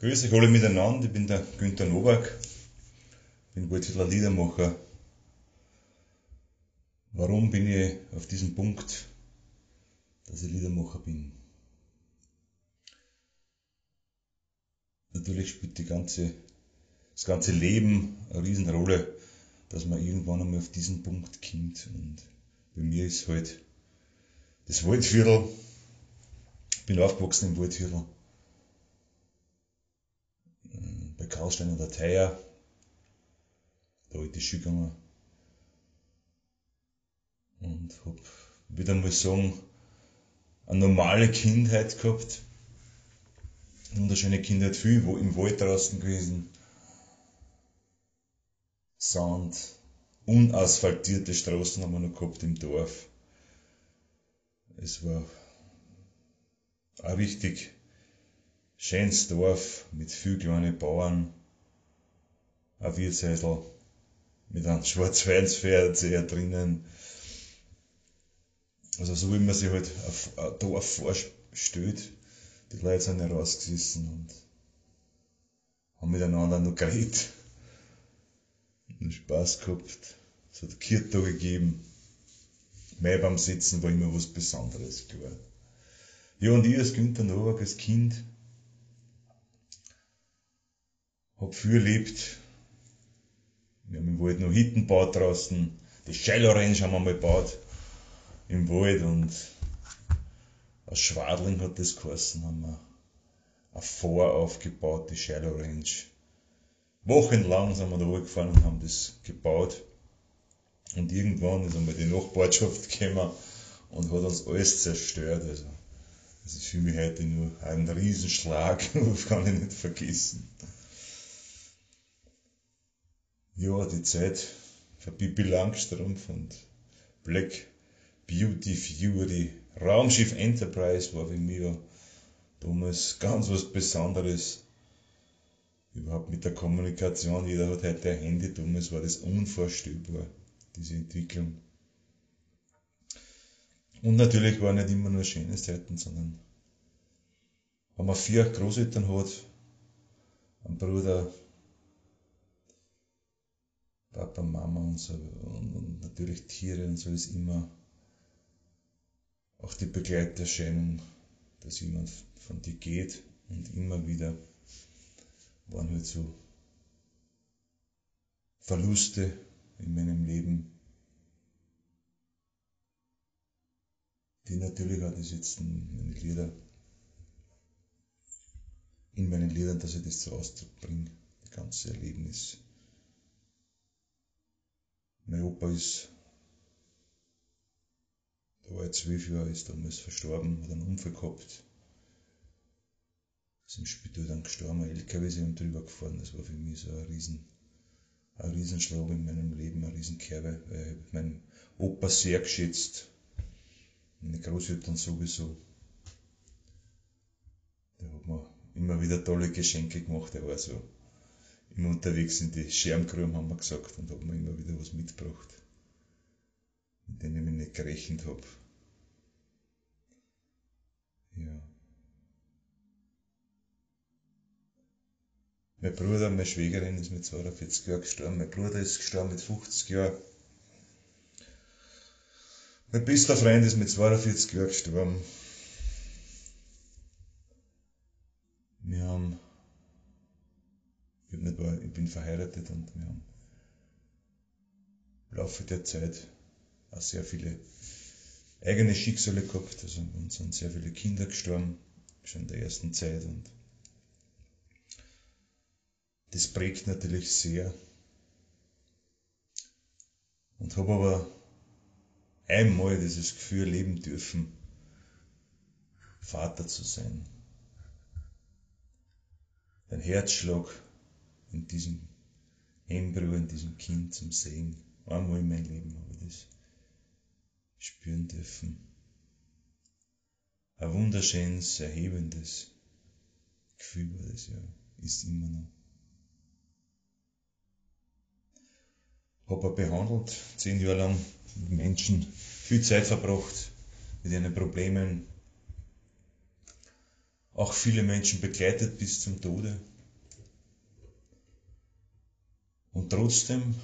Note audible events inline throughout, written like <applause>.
Grüß euch alle miteinander, ich bin der Günther Nowak, bin Waldhütler Liedermacher. Warum bin ich auf diesem Punkt, dass ich Liedermacher bin? Natürlich spielt die ganze, das ganze Leben eine Riesenrolle, dass man irgendwann einmal auf diesen Punkt kommt. Und bei mir ist halt das Waldviertel. Ich bin aufgewachsen im Waldviertel bei Karlstein an der Theier, da die Schule gegangen. Und hab, wieder mal sagen, eine normale Kindheit gehabt. Eine wunderschöne Kindheit, viel im Wald draußen gewesen. Sand, unasphaltierte Straßen haben wir noch gehabt im Dorf. Es war auch richtig schönes Dorf mit viel kleinen Bauern, ein Wirtshäusl mit einem <laughs> Schwarzweinsfernseher drinnen. Also so wie man sich halt ein Dorf vorstellt. Die Leute sind herausgesessen und haben miteinander noch geredet <laughs> und Spaß gehabt. Es hat Kirchtag gegeben. Mehr beim Sitzen war immer was Besonderes, klar. Ja, und ich als Günther Nowak, als Kind, hab viel erlebt. Wir haben im Wald noch Hitten gebaut draußen. Die Shallow Range haben wir mal gebaut. Im Wald und aus Schwadling hat das geheißen, haben wir ein Vor aufgebaut, die Shallow Range. Wochenlang sind wir da hochgefahren und haben das gebaut. Und irgendwann ist einmal die Nachbarschaft <laughs> gekommen und hat uns alles zerstört. Also, das ist für mich heute nur ein Riesenschlag, das <laughs> kann ich nicht vergessen. Ja, die Zeit für Bibi Langstrumpf und Black Beauty Fury. Raumschiff Enterprise war für mich ja damals ganz was Besonderes. Überhaupt mit der Kommunikation. Jeder hat heute ein Handy. Damals war das unvorstellbar, diese Entwicklung. Und natürlich waren nicht immer nur schöne Zeiten, sondern wenn man vier Großeltern hat, einen Bruder, Papa, Mama und so und, und natürlich Tiere und so ist immer auch die Begleiterscheinung, dass jemand von dir geht und immer wieder waren halt so Verluste in meinem Leben, die natürlich auch das jetzt in meine Lieder, in meinen Liedern, dass ich das zu Ausdruck bringe, das ganze Erlebnis. Mein Opa ist, da war er zwölf Jahre, ist damals verstorben, hat einen Unfall gehabt. Ist im Spital dann gestorben, ein LKW ist ihm drüber gefahren. Das war für mich so ein riesen, ein Riesenschlag in meinem Leben, ein Riesenkerbe, weil ich meinen Opa sehr geschätzt. Meine Großeltern sowieso. Der hat mir immer wieder tolle Geschenke gemacht, der war so immer unterwegs in die Schermgruben, haben wir gesagt, und haben mir immer wieder was mitgebracht, mit denen ich mich nicht gerechnet habe. Ja. Mein Bruder, meine Schwägerin ist mit 42 Jahren gestorben, mein Bruder ist gestorben mit 50 Jahren. Mein bester Freund ist mit 42 Jahren gestorben. Wir haben ich, nicht war, ich bin verheiratet und wir haben im Laufe der Zeit auch sehr viele eigene Schicksale gehabt. Also uns sind sehr viele Kinder gestorben, schon in der ersten Zeit und das prägt natürlich sehr. Und habe aber einmal dieses Gefühl leben dürfen, Vater zu sein. Den Herzschlag in diesem Embryo, in diesem Kind zum Sehen. Einmal in meinem Leben habe ich das spüren dürfen. Ein wunderschönes, erhebendes Gefühl war das ja, ist immer noch. Habe behandelt, zehn Jahre lang mit Menschen, viel Zeit verbracht mit ihren Problemen, auch viele Menschen begleitet bis zum Tode Und trotzdem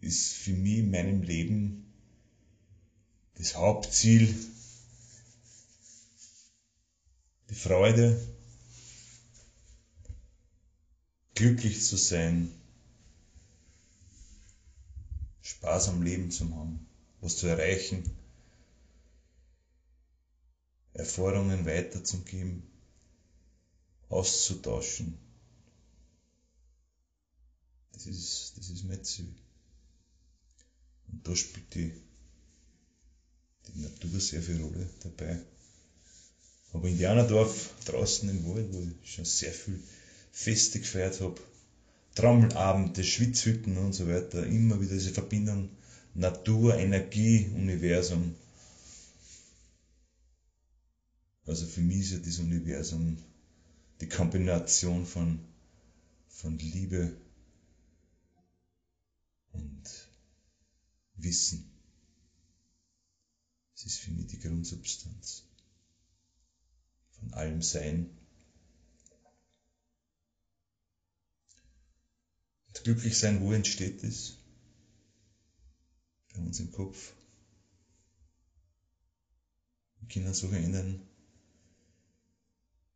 ist für mich in meinem Leben das Hauptziel die Freude, glücklich zu sein, Spaß am Leben zu haben, was zu erreichen, Erfahrungen weiterzugeben, auszutauschen. Das ist, das ist mein Ziel. Und da spielt die, die Natur sehr viel Rolle dabei. Aber in Indianerdorf draußen im Wald, wo ich schon sehr viel Feste gefeiert habe, Trommelabende, Schwitzhütten und so weiter, immer wieder diese Verbindung Natur, Energie, Universum. Also für mich ist ja das Universum die Kombination von, von Liebe und Wissen. Es ist für mich die Grundsubstanz von allem Sein. Und glücklich sein, wo entsteht es? Bei uns im Kopf. Wir können so verändern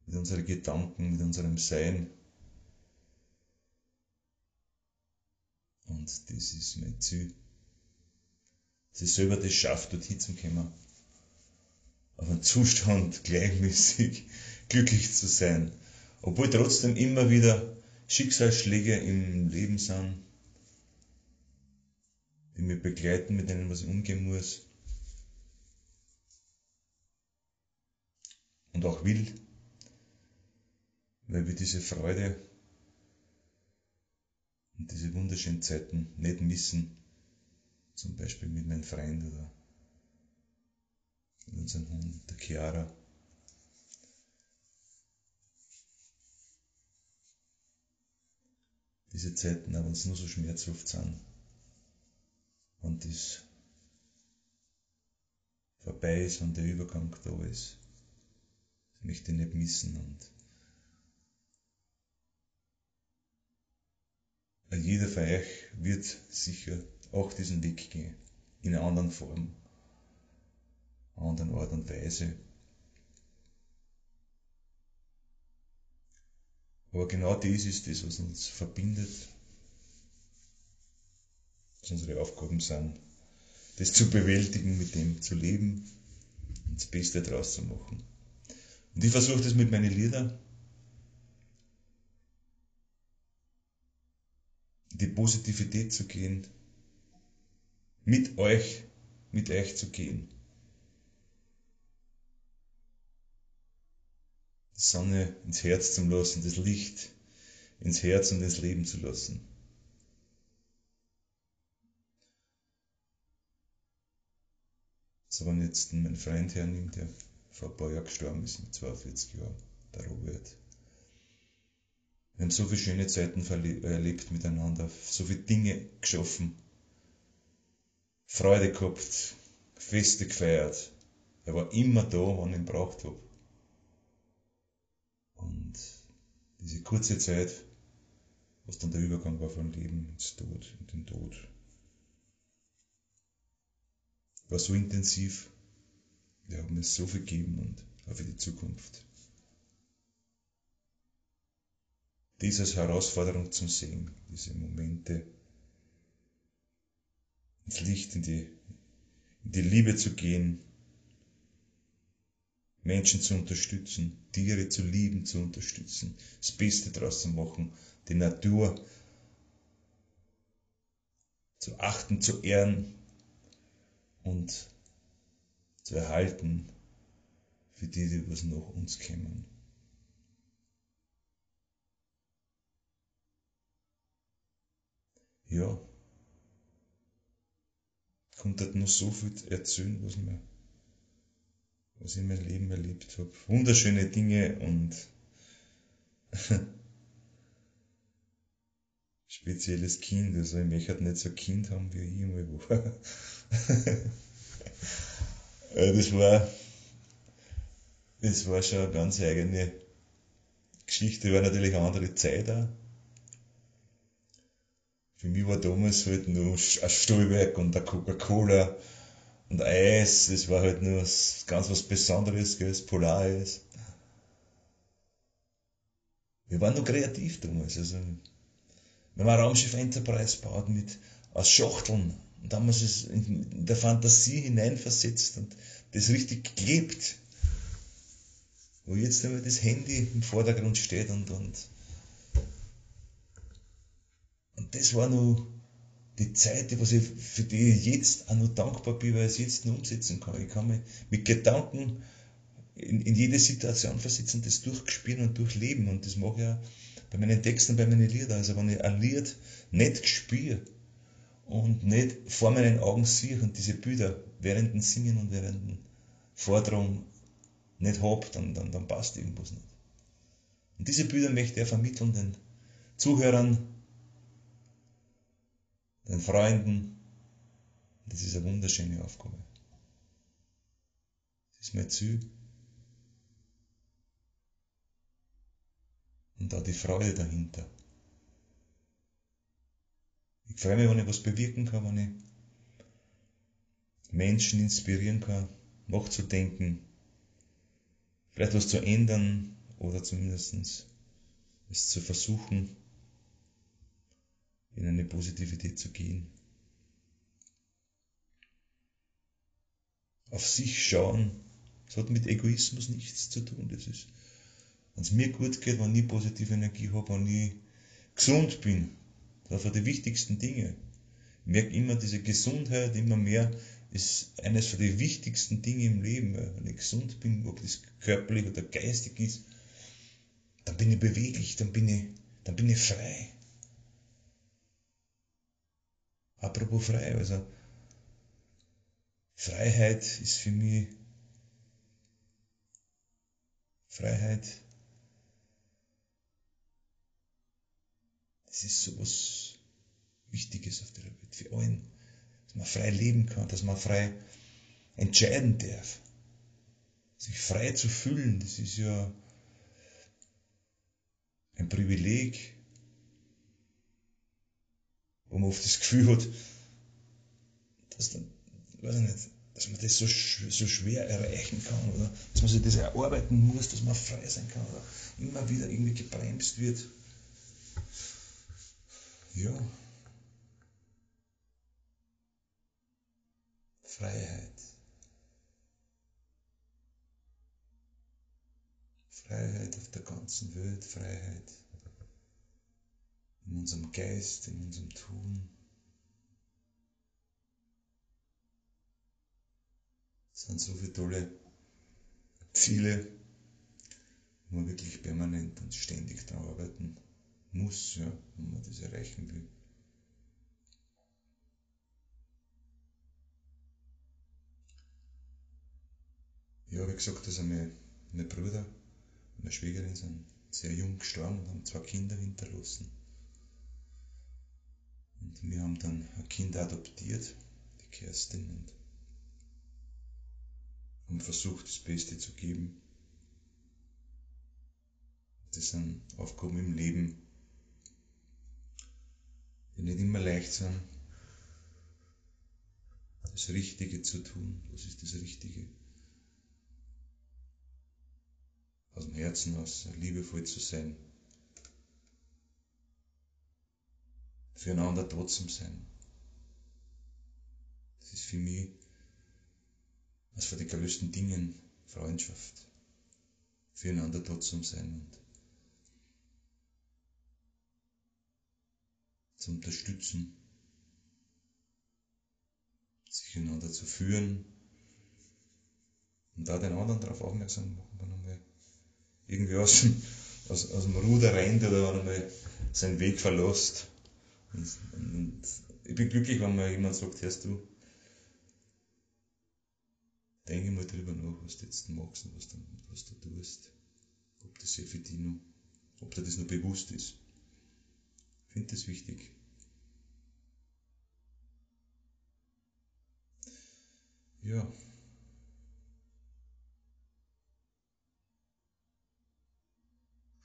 mit unseren Gedanken, mit unserem Sein. Und das ist mein Ziel. Ich selber das schafft, dorthin zu kommen. Auf einen Zustand <laughs> gleichmäßig glücklich zu sein. Obwohl trotzdem immer wieder Schicksalsschläge im Leben sind, die mich begleiten, mit denen was ich umgehen muss. Und auch will, weil wir diese Freude und diese wunderschönen Zeiten nicht missen, zum Beispiel mit meinem Freund oder mit unserem Hund, der Chiara. Diese Zeiten, wenn es nur so schmerzhaft sind, und das vorbei ist und der Übergang da ist, das möchte ich nicht missen und jeder von euch wird sicher auch diesen Weg gehen, in einer anderen Form, anderen Art und Weise. Aber genau das ist das, was uns verbindet, was unsere Aufgaben sind, das zu bewältigen, mit dem zu leben und das Beste daraus zu machen. Und ich versuche das mit meinen Liedern, die Positivität zu gehen, mit euch, mit euch zu gehen. Die Sonne ins Herz zu lassen, das Licht ins Herz und ins Leben zu lassen. So, wenn jetzt mein Freund hernimmt, der vor ein paar Jahren gestorben ist, mit 42 Jahren, der Robert. Wir haben so viele schöne Zeiten erlebt miteinander, so viele Dinge geschaffen, Freude gehabt, Feste gefeiert. Er war immer da, wann ich ihn braucht habe. Und diese kurze Zeit, was dann der Übergang war vom Leben ins Tod, in den Tod, war so intensiv. Wir haben mir so viel gegeben und auch für die Zukunft. dies als Herausforderung zu sehen, diese Momente ins Licht, in die, in die Liebe zu gehen, Menschen zu unterstützen, Tiere zu lieben, zu unterstützen, das Beste daraus zu machen, die Natur zu achten, zu ehren und zu erhalten für die, die was nach uns kommen. ja, konnte noch so viel erzählen, was, mir, was ich in meinem Leben erlebt habe. Wunderschöne Dinge und <laughs> spezielles Kind. Also ich möchte nicht so ein Kind haben, wie ich einmal war. <laughs> das war, das war schon eine ganz eigene Geschichte, war natürlich eine andere Zeit auch. Für mich war damals halt nur ein Stahlwerk und eine Coca-Cola und Eis, das war halt nur ganz was Besonderes, gell, das Polareis. Wir waren noch kreativ damals, also, wir haben ein Raumschiff Enterprise gebaut mit, aus Schachteln und haben uns es in der Fantasie hineinversetzt und das richtig gelebt. Wo jetzt immer das Handy im Vordergrund steht und, und, und das war nur die Zeit, was ich, für die ich jetzt auch noch dankbar bin, weil ich es jetzt noch umsetzen kann. Ich kann mich mit Gedanken in, in jede Situation versetzen, das durchspielen und durchleben. Und das mache ich auch bei meinen Texten, bei meinen Liedern. Also wenn ich ein Lied nicht spüre, und nicht vor meinen Augen sehe und diese Bilder während dem Singen und während dem Vortragen nicht habe, dann, dann, dann passt irgendwas nicht. Und diese Bilder möchte er vermitteln den Zuhörern, den Freunden. Das ist eine wunderschöne Aufgabe. Das ist mein Ziel. Und da die Freude dahinter. Ich freue mich, wenn ich was bewirken kann, wenn ich Menschen inspirieren kann, nachzudenken, vielleicht was zu ändern oder zumindest es zu versuchen, in eine Positivität zu gehen. Auf sich schauen, das hat mit Egoismus nichts zu tun. Das ist, wenn es mir gut geht, wenn ich positive Energie habe, wenn ich gesund bin, das ist die wichtigsten Dinge. Ich merke immer, diese Gesundheit immer mehr ist eines von den wichtigsten Dinge im Leben. Wenn ich gesund bin, ob das körperlich oder geistig ist, dann bin ich beweglich, dann bin ich, dann bin ich frei. Apropos frei, also Freiheit ist für mich Freiheit Das ist so was Wichtiges auf der Welt für allen, dass man frei leben kann, dass man frei entscheiden darf. Sich frei zu fühlen, das ist ja ein Privileg, wo man oft das Gefühl hat, dass, dann, weiß ich nicht, dass man das so, so schwer erreichen kann oder dass man sich das erarbeiten muss, dass man frei sein kann oder immer wieder irgendwie gebremst wird. Ja. Freiheit. Freiheit auf der ganzen Welt, Freiheit in unserem Geist, in unserem Tun. Es sind so viele tolle Ziele, wo man wirklich permanent und ständig daran arbeiten muss, ja, wenn man das erreichen will. Ja, wie gesagt, also meine, meine Bruder und meine Schwägerin sind sehr jung gestorben und haben zwei Kinder hinterlassen. Und wir haben dann ein Kind adoptiert, die Kerstin, und haben versucht, das Beste zu geben. Das sind Aufgaben im Leben, die nicht immer leicht sind, das Richtige zu tun. Was ist das Richtige? Aus dem Herzen aus liebevoll zu sein. Füreinander trotzdem sein. Das ist für mich eines von den größten Dingen Freundschaft. Füreinander trotzdem sein und zu unterstützen, sich einander zu führen und da den anderen darauf aufmerksam machen, wenn er mal irgendwie aus dem, aus, aus dem Ruder rennt oder wenn er mal seinen Weg verlässt. Und, und ich bin glücklich, wenn mir jemand sagt, hörst du, denke mal drüber nach, was du jetzt machst und was du, was du tust. Ob das ja für dich noch, ob dir das noch bewusst ist. Ich finde das wichtig. Ja.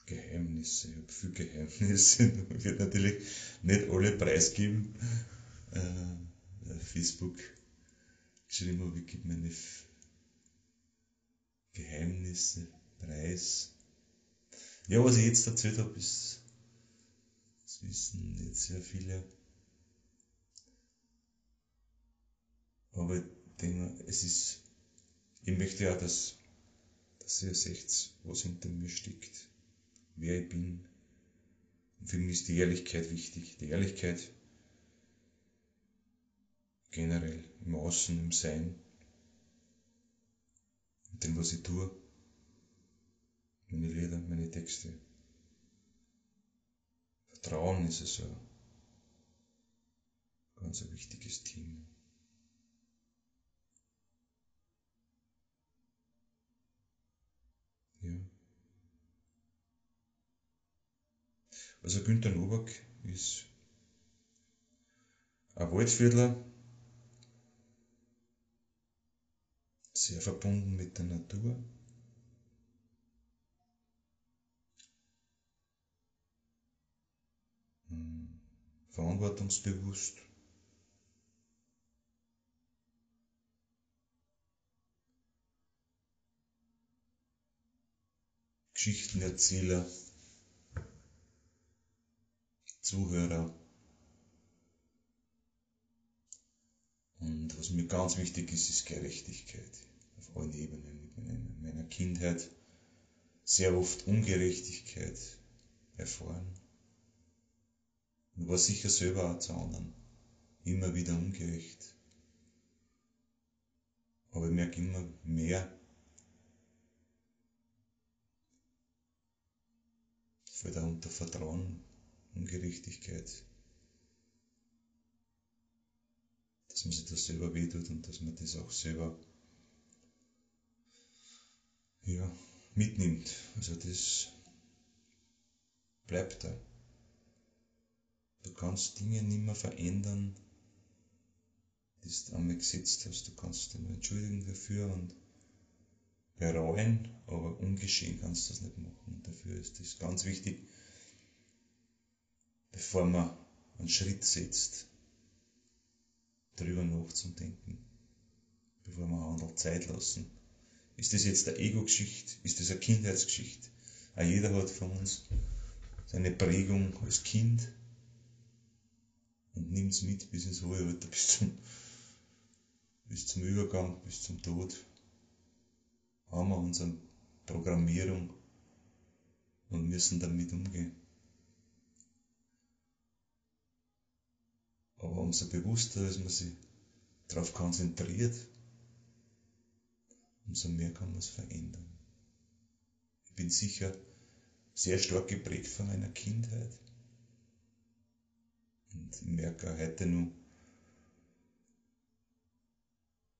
Geheimnisse, ich habe viele Geheimnisse. <laughs> Ich werde natürlich nicht alle preisgeben. Äh, Facebook geschrieben habe, ich gebe meine Geheimnisse preis. Ja, was ich jetzt erzählt habe, ist, das wissen jetzt sehr viele. Aber ich denke, es ist, ich möchte ja, dass, dass ihr seht, was hinter mir steckt, wer ich bin. Und für mich ist die Ehrlichkeit wichtig. Die Ehrlichkeit generell im Außen, im Sein, mit dem, was ich tue, meine Lieder, meine Texte. Vertrauen ist es ein ganz wichtiges Thema. Ja. Also Günter Nowak ist ein Waldviertler, sehr verbunden mit der Natur. Hm, verantwortungsbewusst. Geschichtenerzähler, Zuhörer. Und was mir ganz wichtig ist, ist Gerechtigkeit auf allen Ebenen. In meiner Kindheit sehr oft Ungerechtigkeit erfahren. Und war sicher selber auch zu anderen immer wieder ungerecht. Aber ich merke immer mehr, fällt auch unter Vertrauen, Ungerechtigkeit, dass man sich das selber wehtut und dass man das auch selber ja, mitnimmt. Also das bleibt da. Du kannst Dinge nicht mehr verändern, die du einmal gesetzt hast. Du kannst dich nur entschuldigen dafür und bereuen, aber ungeschehen kannst du das nicht machen. Dafür ist es ganz wichtig, bevor man einen Schritt setzt, darüber nachzudenken, bevor man handelt, Zeit lassen. Ist das jetzt eine Ego-Geschichte? Ist das eine Kindheitsgeschichte? Auch jeder hat von uns seine Prägung als Kind und nimmt es mit bis ins hohe Alter, <laughs> bis zum, bis zum Übergang, bis zum Tod haben wir unsere Programmierung und müssen damit umgehen. Aber umso bewusster ist man sich darauf konzentriert, umso mehr kann man es verändern. Ich bin sicher sehr stark geprägt von meiner Kindheit. Und ich merke auch heute nur,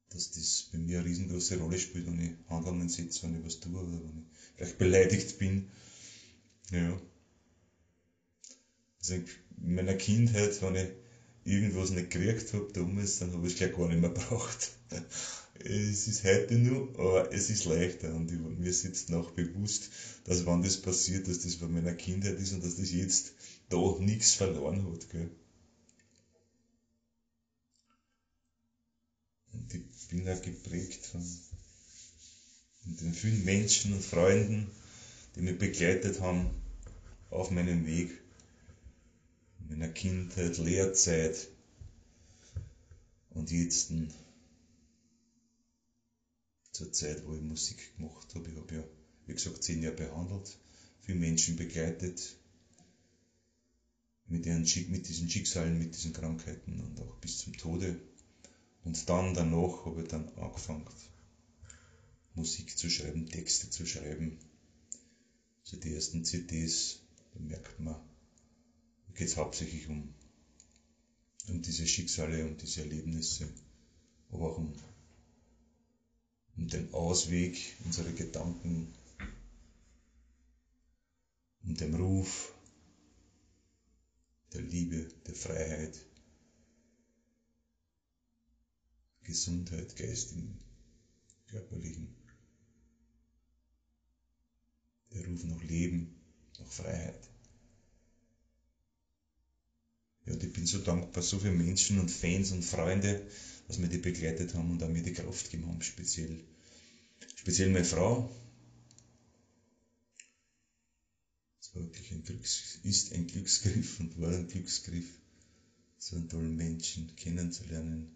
dass das bei mir eine riesengroße Rolle spielt, wenn ich Handlungen setze, wenn ich was tue oder wenn ich vielleicht beleidigt bin. Ja. Also in meiner Kindheit, wenn ich irgendwas nicht gekriegt habe damals, dann habe ich es gleich gar nicht mehr <laughs> braucht. Es ist heute nur, aber es ist leichter und ich, mir ist jetzt noch bewusst, dass wenn das passiert, dass das bei meiner Kindheit ist und dass das jetzt da nichts verloren hat. Gell. Und ich bin auch geprägt von den vielen Menschen und Freunden, die mich begleitet haben auf meinem Weg, meiner Kindheit, Lehrzeit und jetzt zur Zeit, wo ich Musik gemacht habe. Ich habe ja, wie gesagt, zehn Jahre behandelt, viele Menschen begleitet, mit, ihren, mit diesen Schicksalen, mit diesen Krankheiten und auch bis zum Tode. Und dann danach habe ich dann angefangen, Musik zu schreiben, Texte zu schreiben. So die ersten CDs, da merkt man, geht es hauptsächlich um, um diese Schicksale, um diese Erlebnisse, aber auch um, um den Ausweg unserer Gedanken, um den Ruf der Liebe, der Freiheit, Gesundheit, geistigen, körperlichen, der Ruf nach Leben, nach Freiheit. Ja, und ich bin so dankbar, so viele Menschen und Fans und Freunde, dass mir die begleitet haben und auch mir die Kraft gegeben haben, speziell. Speziell meine Frau. Das war wirklich ein Glücks, ist ein Glücksgriff und war ein Glücksgriff, so einen tollen Menschen kennenzulernen,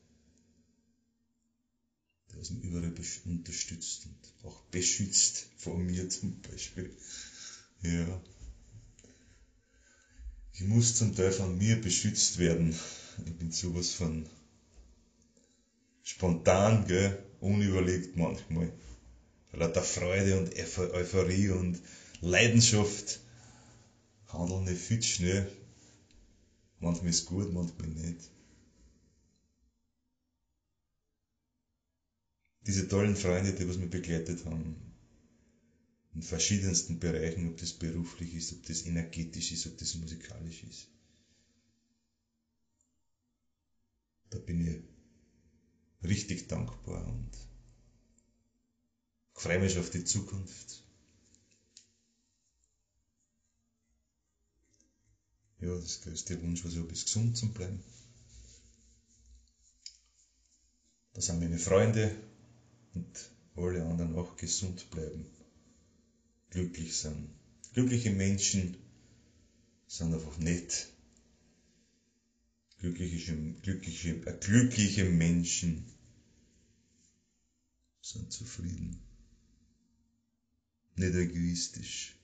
der mich überall unterstützt und auch beschützt vor mir zum Beispiel. Ja. Ich muss zum Teil von mir beschützt werden. Ich bin sowas von spontan, gell, unüberlegt manchmal. Lauter Freude und Euphorie und Leidenschaft handeln nicht viel schnell. Manchmal ist gut, manchmal nicht. Diese tollen Freunde, die was mich begleitet haben, in verschiedensten Bereichen, ob das beruflich ist, ob das energetisch ist, ob das musikalisch ist. Da bin ich richtig dankbar und freue mich auf die Zukunft. Ja, das größte Wunsch, was ich habe, ist gesund zu bleiben. Da sind meine Freunde und alle anderen auch gesund bleiben, glücklich sind. Glückliche Menschen sind einfach nett. Glückliche, glückliche, äh, glückliche Menschen sind zufrieden, nicht egoistisch.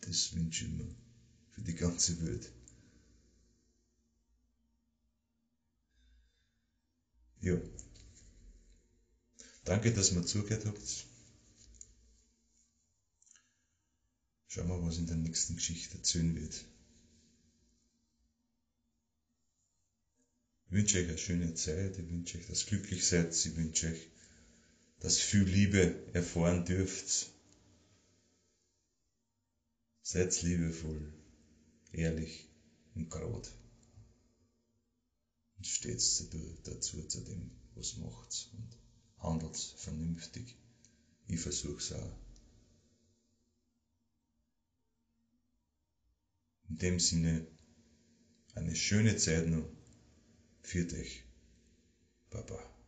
Das wünsche ich mir für die ganze Welt. Ja. Danke, dass ihr zugehört habt. Schauen wir, was in der nächsten Geschichte erzählen wird. Ich wünsche euch eine schöne Zeit, ich wünsche euch, dass ihr glücklich seid, ich wünsche euch, dass ihr viel Liebe erfahren dürft. Seid liebevoll, ehrlich und gerade. Und steht dazu, zu dem, was macht und handelt vernünftig. Ich versuch's auch. In dem Sinne, eine schöne Zeit noch. Für dich, Papa.